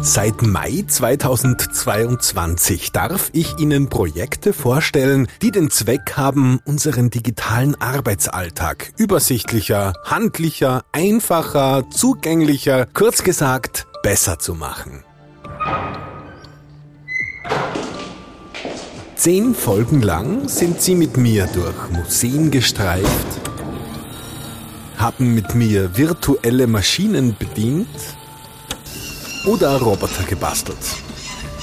Seit Mai 2022 darf ich Ihnen Projekte vorstellen, die den Zweck haben, unseren digitalen Arbeitsalltag übersichtlicher, handlicher, einfacher, zugänglicher, kurz gesagt, besser zu machen. Zehn Folgen lang sind Sie mit mir durch Museen gestreift, haben mit mir virtuelle Maschinen bedient, oder Roboter gebastelt.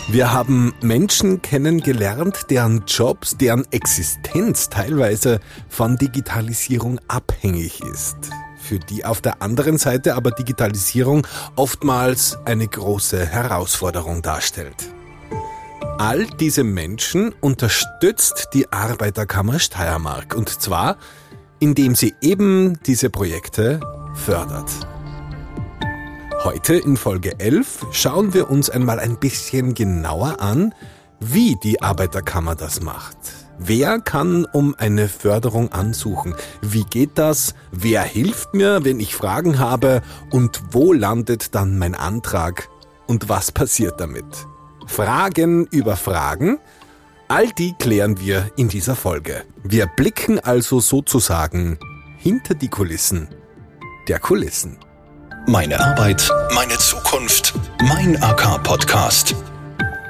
Wir haben Menschen kennengelernt, deren Jobs, deren Existenz teilweise von Digitalisierung abhängig ist. Für die auf der anderen Seite aber Digitalisierung oftmals eine große Herausforderung darstellt. All diese Menschen unterstützt die Arbeiterkammer Steiermark und zwar, indem sie eben diese Projekte fördert. Heute in Folge 11 schauen wir uns einmal ein bisschen genauer an, wie die Arbeiterkammer das macht. Wer kann um eine Förderung ansuchen? Wie geht das? Wer hilft mir, wenn ich Fragen habe? Und wo landet dann mein Antrag? Und was passiert damit? Fragen über Fragen? All die klären wir in dieser Folge. Wir blicken also sozusagen hinter die Kulissen der Kulissen. Meine Arbeit, meine Zukunft, mein AK-Podcast.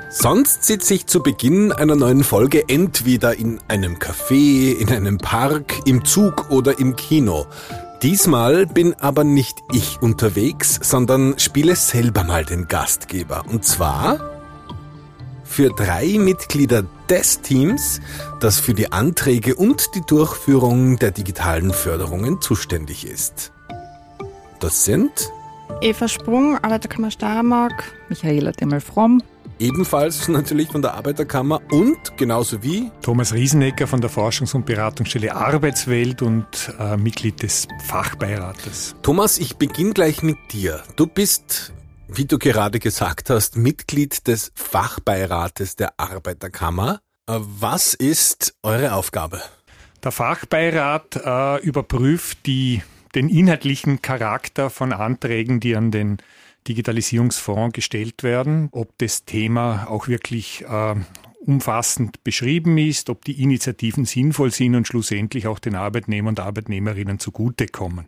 Sonst sitze ich zu Beginn einer neuen Folge entweder in einem Café, in einem Park, im Zug oder im Kino. Diesmal bin aber nicht ich unterwegs, sondern spiele selber mal den Gastgeber. Und zwar für drei Mitglieder des Teams, das für die Anträge und die Durchführung der digitalen Förderungen zuständig ist. Das sind Eva Sprung, Arbeiterkammer Steiermark, Michaela Demmel-Fromm. Ebenfalls natürlich von der Arbeiterkammer und genauso wie Thomas Riesenecker von der Forschungs- und Beratungsstelle Arbeitswelt und äh, Mitglied des Fachbeirates. Thomas, ich beginne gleich mit dir. Du bist, wie du gerade gesagt hast, Mitglied des Fachbeirates der Arbeiterkammer. Äh, was ist eure Aufgabe? Der Fachbeirat äh, überprüft die den inhaltlichen Charakter von Anträgen, die an den Digitalisierungsfonds gestellt werden, ob das Thema auch wirklich äh, umfassend beschrieben ist, ob die Initiativen sinnvoll sind und schlussendlich auch den Arbeitnehmern und Arbeitnehmerinnen zugutekommen.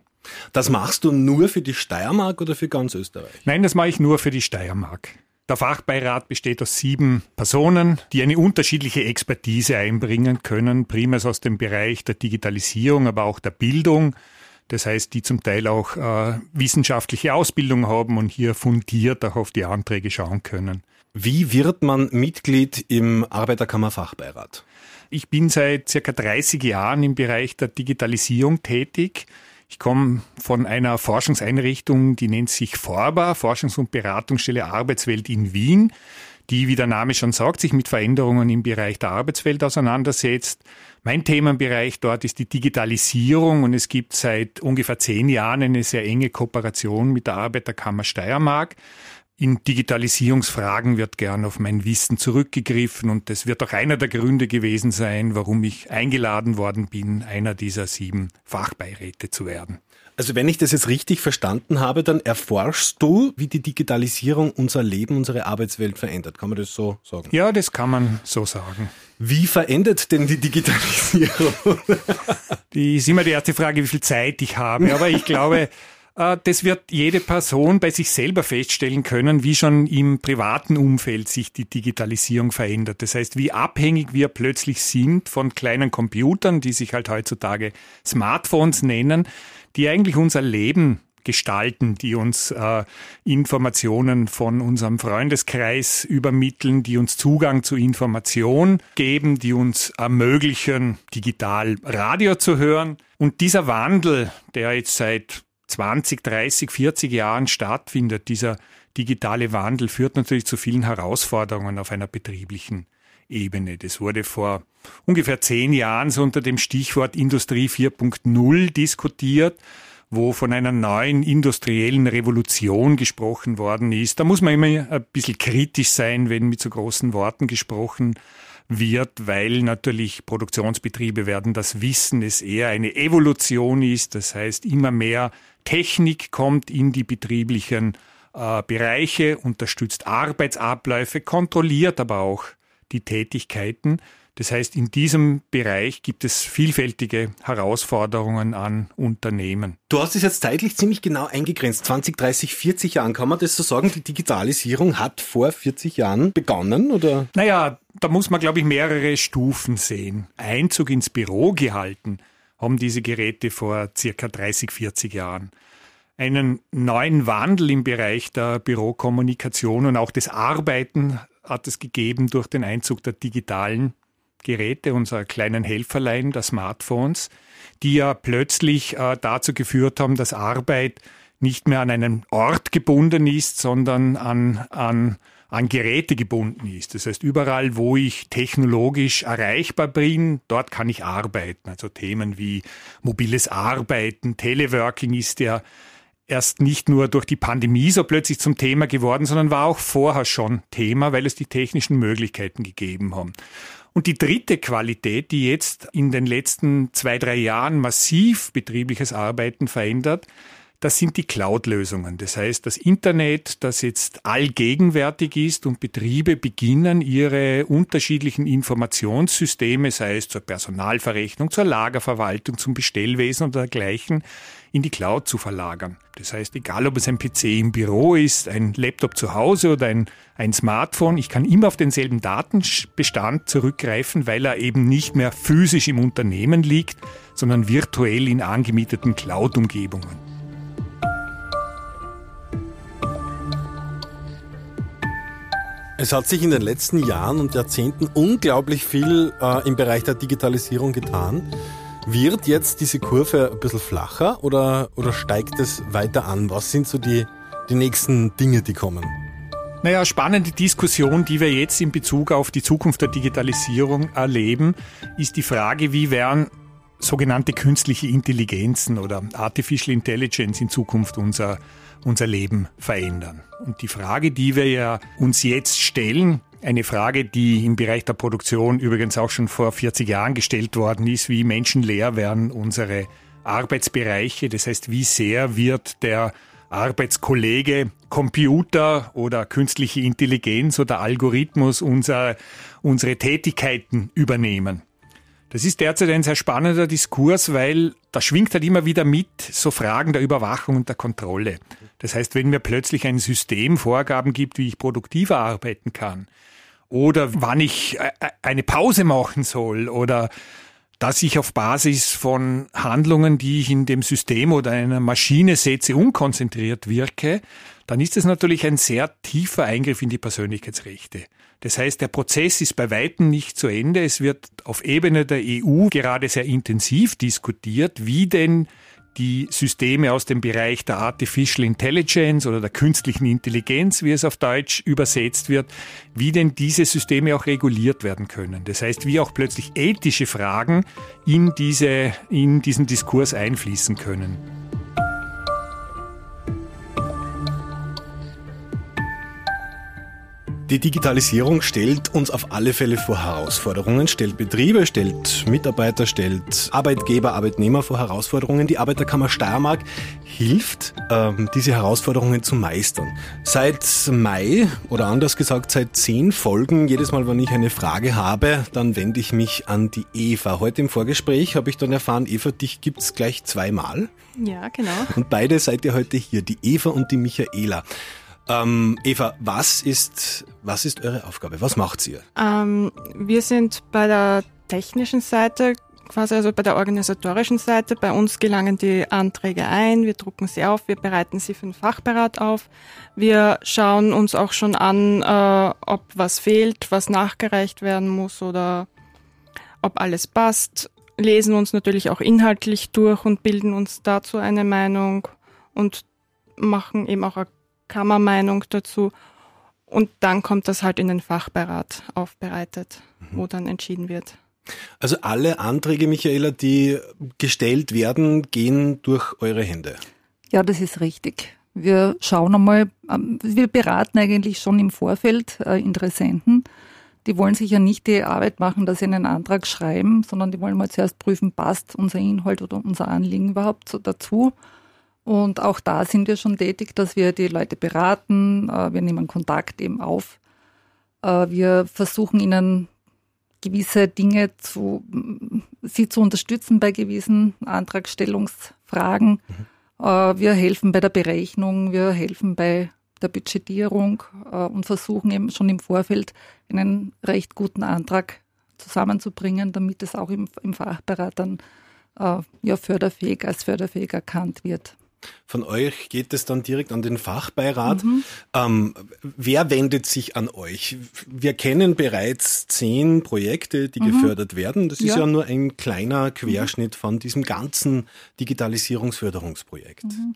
Das machst du nur für die Steiermark oder für ganz Österreich? Nein, das mache ich nur für die Steiermark. Der Fachbeirat besteht aus sieben Personen, die eine unterschiedliche Expertise einbringen können, primär aus dem Bereich der Digitalisierung, aber auch der Bildung, das heißt, die zum Teil auch äh, wissenschaftliche Ausbildung haben und hier fundiert auch auf die Anträge schauen können. Wie wird man Mitglied im Arbeiterkammerfachbeirat? Ich bin seit circa 30 Jahren im Bereich der Digitalisierung tätig. Ich komme von einer Forschungseinrichtung, die nennt sich FORBA, Forschungs- und Beratungsstelle Arbeitswelt in Wien die, wie der Name schon sagt, sich mit Veränderungen im Bereich der Arbeitswelt auseinandersetzt. Mein Themenbereich dort ist die Digitalisierung und es gibt seit ungefähr zehn Jahren eine sehr enge Kooperation mit der Arbeiterkammer Steiermark. In Digitalisierungsfragen wird gern auf mein Wissen zurückgegriffen und das wird auch einer der Gründe gewesen sein, warum ich eingeladen worden bin, einer dieser sieben Fachbeiräte zu werden. Also wenn ich das jetzt richtig verstanden habe, dann erforschst du, wie die Digitalisierung unser Leben, unsere Arbeitswelt verändert. Kann man das so sagen? Ja, das kann man so sagen. Wie verändert denn die Digitalisierung? die ist immer die erste Frage, wie viel Zeit ich habe. Aber ich glaube, äh, das wird jede Person bei sich selber feststellen können, wie schon im privaten Umfeld sich die Digitalisierung verändert. Das heißt, wie abhängig wir plötzlich sind von kleinen Computern, die sich halt heutzutage Smartphones nennen, die eigentlich unser Leben gestalten, die uns äh, Informationen von unserem Freundeskreis übermitteln, die uns Zugang zu Information geben, die uns ermöglichen, digital Radio zu hören. Und dieser Wandel, der jetzt seit 20, 30, 40 Jahren stattfindet, dieser digitale Wandel führt natürlich zu vielen Herausforderungen auf einer betrieblichen Ebene. Das wurde vor ungefähr zehn Jahren so unter dem Stichwort Industrie 4.0 diskutiert wo von einer neuen industriellen Revolution gesprochen worden ist. Da muss man immer ein bisschen kritisch sein, wenn mit so großen Worten gesprochen wird, weil natürlich Produktionsbetriebe werden das wissen, es eher eine Evolution ist. Das heißt, immer mehr Technik kommt in die betrieblichen äh, Bereiche, unterstützt Arbeitsabläufe, kontrolliert aber auch die Tätigkeiten. Das heißt, in diesem Bereich gibt es vielfältige Herausforderungen an Unternehmen. Du hast es jetzt zeitlich ziemlich genau eingegrenzt. 20, 30, 40 Jahren. Kann man das so sagen? Die Digitalisierung hat vor 40 Jahren begonnen, oder? Naja, da muss man, glaube ich, mehrere Stufen sehen. Einzug ins Büro gehalten haben diese Geräte vor circa 30, 40 Jahren einen neuen Wandel im Bereich der Bürokommunikation und auch des Arbeiten hat es gegeben durch den Einzug der digitalen Geräte, unserer kleinen Helferlein, der Smartphones, die ja plötzlich äh, dazu geführt haben, dass Arbeit nicht mehr an einen Ort gebunden ist, sondern an, an, an Geräte gebunden ist. Das heißt, überall, wo ich technologisch erreichbar bin, dort kann ich arbeiten. Also Themen wie mobiles Arbeiten, Teleworking ist ja erst nicht nur durch die Pandemie so plötzlich zum Thema geworden, sondern war auch vorher schon Thema, weil es die technischen Möglichkeiten gegeben haben. Und die dritte Qualität, die jetzt in den letzten zwei, drei Jahren massiv betriebliches Arbeiten verändert, das sind die Cloud-Lösungen. Das heißt, das Internet, das jetzt allgegenwärtig ist und Betriebe beginnen, ihre unterschiedlichen Informationssysteme, sei es zur Personalverrechnung, zur Lagerverwaltung, zum Bestellwesen oder dergleichen, in die Cloud zu verlagern. Das heißt, egal ob es ein PC im Büro ist, ein Laptop zu Hause oder ein, ein Smartphone, ich kann immer auf denselben Datenbestand zurückgreifen, weil er eben nicht mehr physisch im Unternehmen liegt, sondern virtuell in angemieteten Cloud-Umgebungen. Es hat sich in den letzten Jahren und Jahrzehnten unglaublich viel äh, im Bereich der Digitalisierung getan. Wird jetzt diese Kurve ein bisschen flacher oder, oder steigt es weiter an? Was sind so die, die nächsten Dinge, die kommen? Naja, spannende Diskussion, die wir jetzt in Bezug auf die Zukunft der Digitalisierung erleben, ist die Frage, wie werden sogenannte künstliche Intelligenzen oder Artificial Intelligence in Zukunft unser unser Leben verändern. Und die Frage, die wir ja uns jetzt stellen, eine Frage, die im Bereich der Produktion übrigens auch schon vor 40 Jahren gestellt worden ist, wie menschenleer werden unsere Arbeitsbereiche. Das heißt, wie sehr wird der Arbeitskollege Computer oder künstliche Intelligenz oder Algorithmus unser, unsere Tätigkeiten übernehmen. Das ist derzeit ein sehr spannender Diskurs, weil da schwingt halt immer wieder mit so Fragen der Überwachung und der Kontrolle. Das heißt, wenn mir plötzlich ein System Vorgaben gibt, wie ich produktiver arbeiten kann oder wann ich äh, äh, eine Pause machen soll oder dass ich auf Basis von Handlungen, die ich in dem System oder einer Maschine setze, unkonzentriert wirke, dann ist es natürlich ein sehr tiefer Eingriff in die Persönlichkeitsrechte. Das heißt, der Prozess ist bei weitem nicht zu Ende. Es wird auf Ebene der EU gerade sehr intensiv diskutiert, wie denn die Systeme aus dem Bereich der Artificial Intelligence oder der künstlichen Intelligenz, wie es auf Deutsch übersetzt wird, wie denn diese Systeme auch reguliert werden können. Das heißt, wie auch plötzlich ethische Fragen in, diese, in diesen Diskurs einfließen können. Die Digitalisierung stellt uns auf alle Fälle vor Herausforderungen, stellt Betriebe, stellt Mitarbeiter, stellt Arbeitgeber, Arbeitnehmer vor Herausforderungen. Die Arbeiterkammer Steiermark hilft, ähm, diese Herausforderungen zu meistern. Seit Mai oder anders gesagt seit zehn Folgen, jedes Mal, wenn ich eine Frage habe, dann wende ich mich an die Eva. Heute im Vorgespräch habe ich dann erfahren, Eva, dich gibt's gleich zweimal. Ja, genau. Und beide seid ihr heute hier, die Eva und die Michaela. Ähm, Eva, was ist, was ist eure Aufgabe? Was macht ihr? Ähm, wir sind bei der technischen Seite, quasi also bei der organisatorischen Seite. Bei uns gelangen die Anträge ein, wir drucken sie auf, wir bereiten sie für den Fachberat auf. Wir schauen uns auch schon an, äh, ob was fehlt, was nachgereicht werden muss oder ob alles passt. Lesen uns natürlich auch inhaltlich durch und bilden uns dazu eine Meinung und machen eben auch Kammermeinung dazu. Und dann kommt das halt in den Fachberat aufbereitet, mhm. wo dann entschieden wird. Also alle Anträge, Michaela, die gestellt werden, gehen durch eure Hände. Ja, das ist richtig. Wir schauen einmal, ähm, wir beraten eigentlich schon im Vorfeld äh, Interessenten. Die wollen sich ja nicht die Arbeit machen, dass sie einen Antrag schreiben, sondern die wollen mal zuerst prüfen, passt unser Inhalt oder unser Anliegen überhaupt dazu. Und auch da sind wir schon tätig, dass wir die Leute beraten. Äh, wir nehmen Kontakt eben auf. Äh, wir versuchen ihnen gewisse Dinge zu, sie zu unterstützen bei gewissen Antragstellungsfragen. Mhm. Äh, wir helfen bei der Berechnung, wir helfen bei der Budgetierung und versuchen eben schon im Vorfeld einen recht guten Antrag zusammenzubringen, damit es auch im, im Fachberat dann ja, förderfähig als förderfähig erkannt wird. Von euch geht es dann direkt an den Fachbeirat. Mhm. Ähm, wer wendet sich an euch? Wir kennen bereits zehn Projekte, die mhm. gefördert werden. Das ist ja. ja nur ein kleiner Querschnitt mhm. von diesem ganzen Digitalisierungsförderungsprojekt. Mhm.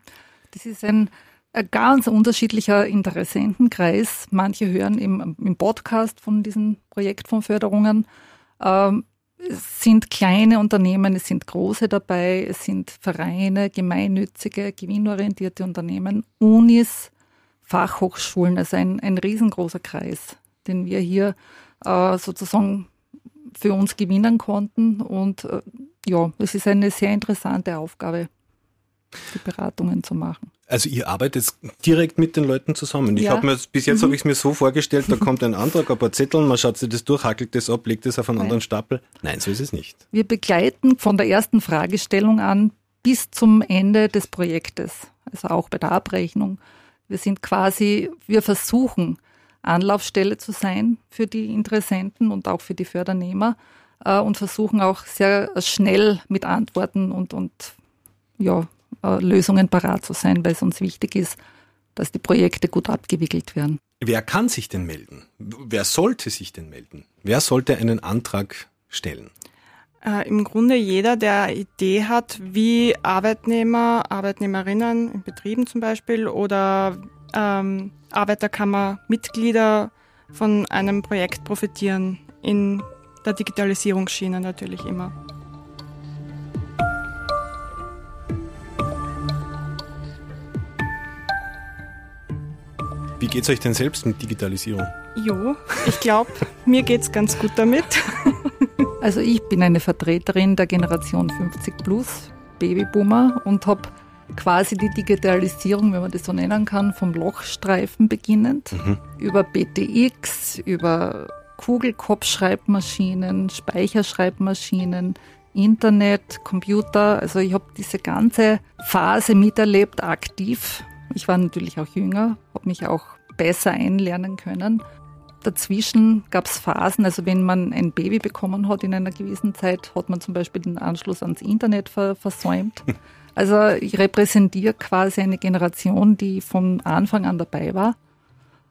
Das ist ein, ein ganz unterschiedlicher Interessentenkreis. Manche hören im, im Podcast von diesem Projekt von Förderungen. Ähm, es sind kleine Unternehmen, es sind große dabei, es sind Vereine, gemeinnützige, gewinnorientierte Unternehmen, Unis, Fachhochschulen, also ein, ein riesengroßer Kreis, den wir hier äh, sozusagen für uns gewinnen konnten. Und äh, ja, es ist eine sehr interessante Aufgabe, die Beratungen zu machen. Also ihr arbeitet direkt mit den Leuten zusammen. Ich ja. habe mir bis jetzt mhm. habe ich es mir so vorgestellt, da kommt ein Antrag, ein paar Zettel, man schaut sich das durch, hackelt das ab, legt das auf einen Nein. anderen Stapel. Nein, so ist es nicht. Wir begleiten von der ersten Fragestellung an bis zum Ende des Projektes, also auch bei der Abrechnung. Wir sind quasi, wir versuchen Anlaufstelle zu sein für die Interessenten und auch für die Fördernehmer äh, und versuchen auch sehr schnell mit Antworten und, und ja, Lösungen parat zu sein, weil es uns wichtig ist, dass die Projekte gut abgewickelt werden. Wer kann sich denn melden? Wer sollte sich denn melden? Wer sollte einen Antrag stellen? Äh, Im Grunde jeder, der Idee hat, wie Arbeitnehmer, Arbeitnehmerinnen in Betrieben zum Beispiel oder ähm, Arbeiterkammermitglieder von einem Projekt profitieren, in der Digitalisierungsschiene natürlich immer. Wie geht es euch denn selbst mit Digitalisierung? Jo, ich glaube, mir geht es ganz gut damit. Also ich bin eine Vertreterin der Generation 50 plus, Babyboomer und habe quasi die Digitalisierung, wenn man das so nennen kann, vom Lochstreifen beginnend, mhm. über BTX, über Kugelkopfschreibmaschinen, Speicherschreibmaschinen, Internet, Computer. Also ich habe diese ganze Phase miterlebt, aktiv ich war natürlich auch jünger, habe mich auch besser einlernen können. Dazwischen gab es Phasen, also wenn man ein Baby bekommen hat in einer gewissen Zeit, hat man zum Beispiel den Anschluss ans Internet versäumt. Also ich repräsentiere quasi eine Generation, die von Anfang an dabei war.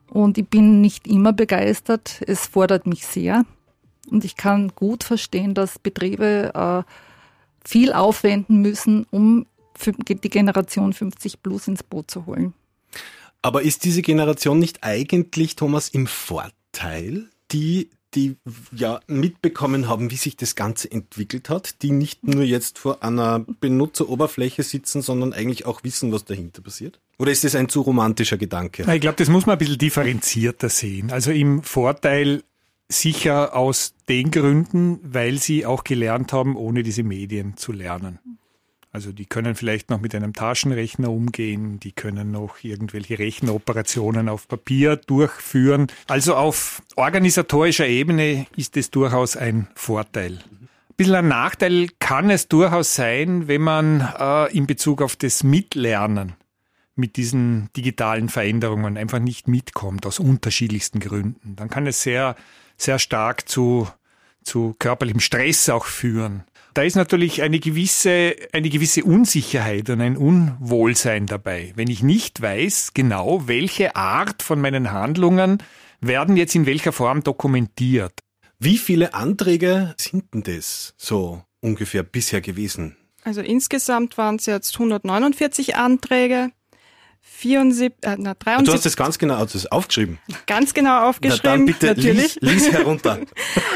Und ich bin nicht immer begeistert. Es fordert mich sehr. Und ich kann gut verstehen, dass Betriebe äh, viel aufwenden müssen, um die Generation 50 plus ins Boot zu holen. Aber ist diese Generation nicht eigentlich, Thomas, im Vorteil, die die ja mitbekommen haben, wie sich das Ganze entwickelt hat, die nicht nur jetzt vor einer Benutzeroberfläche sitzen, sondern eigentlich auch wissen, was dahinter passiert? Oder ist das ein zu romantischer Gedanke? Ich glaube, das muss man ein bisschen differenzierter sehen. Also im Vorteil sicher aus den Gründen, weil sie auch gelernt haben, ohne diese Medien zu lernen. Also die können vielleicht noch mit einem Taschenrechner umgehen, die können noch irgendwelche Rechenoperationen auf Papier durchführen. Also auf organisatorischer Ebene ist es durchaus ein Vorteil. Ein bisschen ein Nachteil kann es durchaus sein, wenn man äh, in Bezug auf das Mitlernen mit diesen digitalen Veränderungen einfach nicht mitkommt, aus unterschiedlichsten Gründen. Dann kann es sehr, sehr stark zu, zu körperlichem Stress auch führen. Da ist natürlich eine gewisse, eine gewisse Unsicherheit und ein Unwohlsein dabei. Wenn ich nicht weiß genau, welche Art von meinen Handlungen werden jetzt in welcher Form dokumentiert. Wie viele Anträge sind denn das so ungefähr bisher gewesen? Also insgesamt waren es jetzt 149 Anträge. 74, äh, na, 73. Du hast das ganz genau das aufgeschrieben. Ganz genau aufgeschrieben. Na dann bitte natürlich. Lies, lies herunter.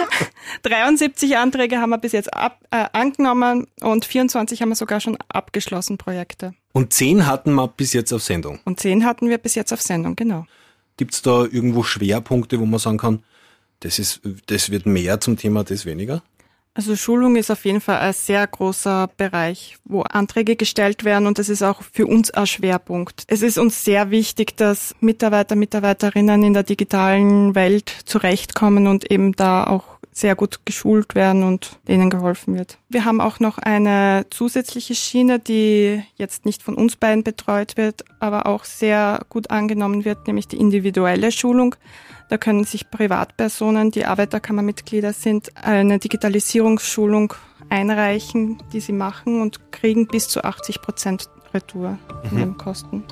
73 Anträge haben wir bis jetzt ab, äh, angenommen und 24 haben wir sogar schon abgeschlossen Projekte. Und 10 hatten wir bis jetzt auf Sendung. Und 10 hatten wir bis jetzt auf Sendung, genau. Gibt es da irgendwo Schwerpunkte, wo man sagen kann, das, ist, das wird mehr zum Thema, das weniger? Also Schulung ist auf jeden Fall ein sehr großer Bereich, wo Anträge gestellt werden und das ist auch für uns ein Schwerpunkt. Es ist uns sehr wichtig, dass Mitarbeiter, Mitarbeiterinnen in der digitalen Welt zurechtkommen und eben da auch sehr gut geschult werden und denen geholfen wird. Wir haben auch noch eine zusätzliche Schiene, die jetzt nicht von uns beiden betreut wird, aber auch sehr gut angenommen wird, nämlich die individuelle Schulung. Da können sich Privatpersonen, die Arbeiterkammermitglieder sind, eine Digitalisierungsschulung einreichen, die sie machen und kriegen bis zu 80 Prozent Retour in mhm. den Kosten.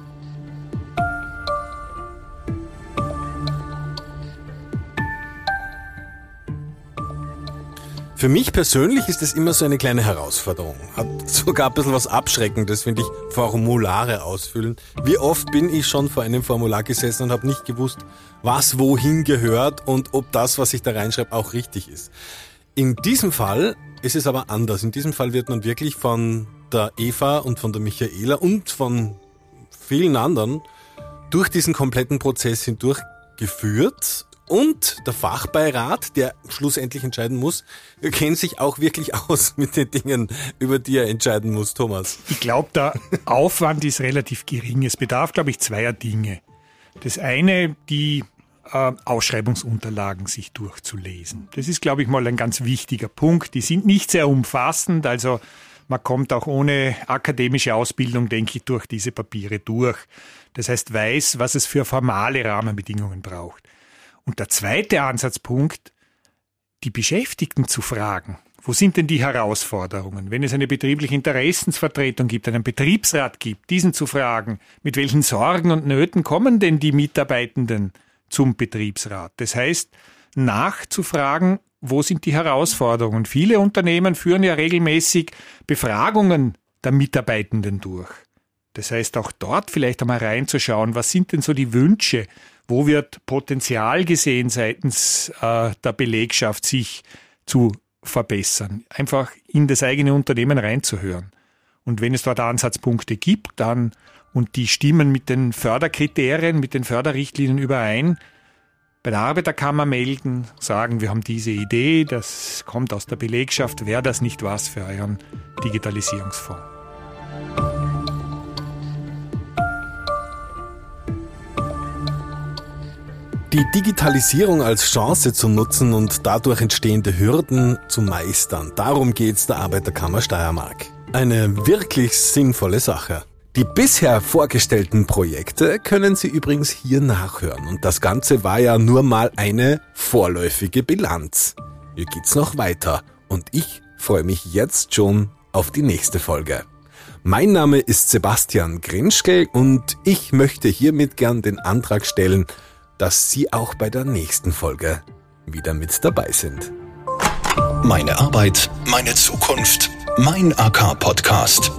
Für mich persönlich ist es immer so eine kleine Herausforderung. Hat sogar ein bisschen was Abschreckendes, finde ich, Formulare ausfüllen. Wie oft bin ich schon vor einem Formular gesessen und habe nicht gewusst, was wohin gehört und ob das, was ich da reinschreibe, auch richtig ist. In diesem Fall ist es aber anders. In diesem Fall wird man wirklich von der Eva und von der Michaela und von vielen anderen durch diesen kompletten Prozess hindurch geführt und der Fachbeirat, der schlussendlich entscheiden muss, kennt sich auch wirklich aus mit den Dingen, über die er entscheiden muss, Thomas. Ich glaube, der Aufwand ist relativ gering. Es bedarf, glaube ich, zweier Dinge. Das eine, die äh, Ausschreibungsunterlagen sich durchzulesen. Das ist, glaube ich, mal ein ganz wichtiger Punkt. Die sind nicht sehr umfassend, also man kommt auch ohne akademische Ausbildung, denke ich, durch diese Papiere durch. Das heißt, weiß, was es für formale Rahmenbedingungen braucht. Und der zweite Ansatzpunkt, die Beschäftigten zu fragen. Wo sind denn die Herausforderungen? Wenn es eine betriebliche Interessensvertretung gibt, einen Betriebsrat gibt, diesen zu fragen, mit welchen Sorgen und Nöten kommen denn die Mitarbeitenden zum Betriebsrat? Das heißt, nachzufragen, wo sind die Herausforderungen? Viele Unternehmen führen ja regelmäßig Befragungen der Mitarbeitenden durch. Das heißt, auch dort vielleicht einmal reinzuschauen, was sind denn so die Wünsche, wo wird Potenzial gesehen seitens äh, der Belegschaft, sich zu verbessern? Einfach in das eigene Unternehmen reinzuhören. Und wenn es dort Ansatzpunkte gibt, dann und die stimmen mit den Förderkriterien, mit den Förderrichtlinien überein, bei der Arbeiterkammer melden, sagen, wir haben diese Idee, das kommt aus der Belegschaft, wäre das nicht was für euren Digitalisierungsfonds? Die Digitalisierung als Chance zu nutzen und dadurch entstehende Hürden zu meistern, darum geht's der Arbeiterkammer Steiermark. Eine wirklich sinnvolle Sache. Die bisher vorgestellten Projekte können Sie übrigens hier nachhören und das Ganze war ja nur mal eine vorläufige Bilanz. Hier geht's noch weiter und ich freue mich jetzt schon auf die nächste Folge. Mein Name ist Sebastian Grinschke und ich möchte hiermit gern den Antrag stellen, dass Sie auch bei der nächsten Folge wieder mit dabei sind. Meine Arbeit, meine Zukunft, mein AK-Podcast.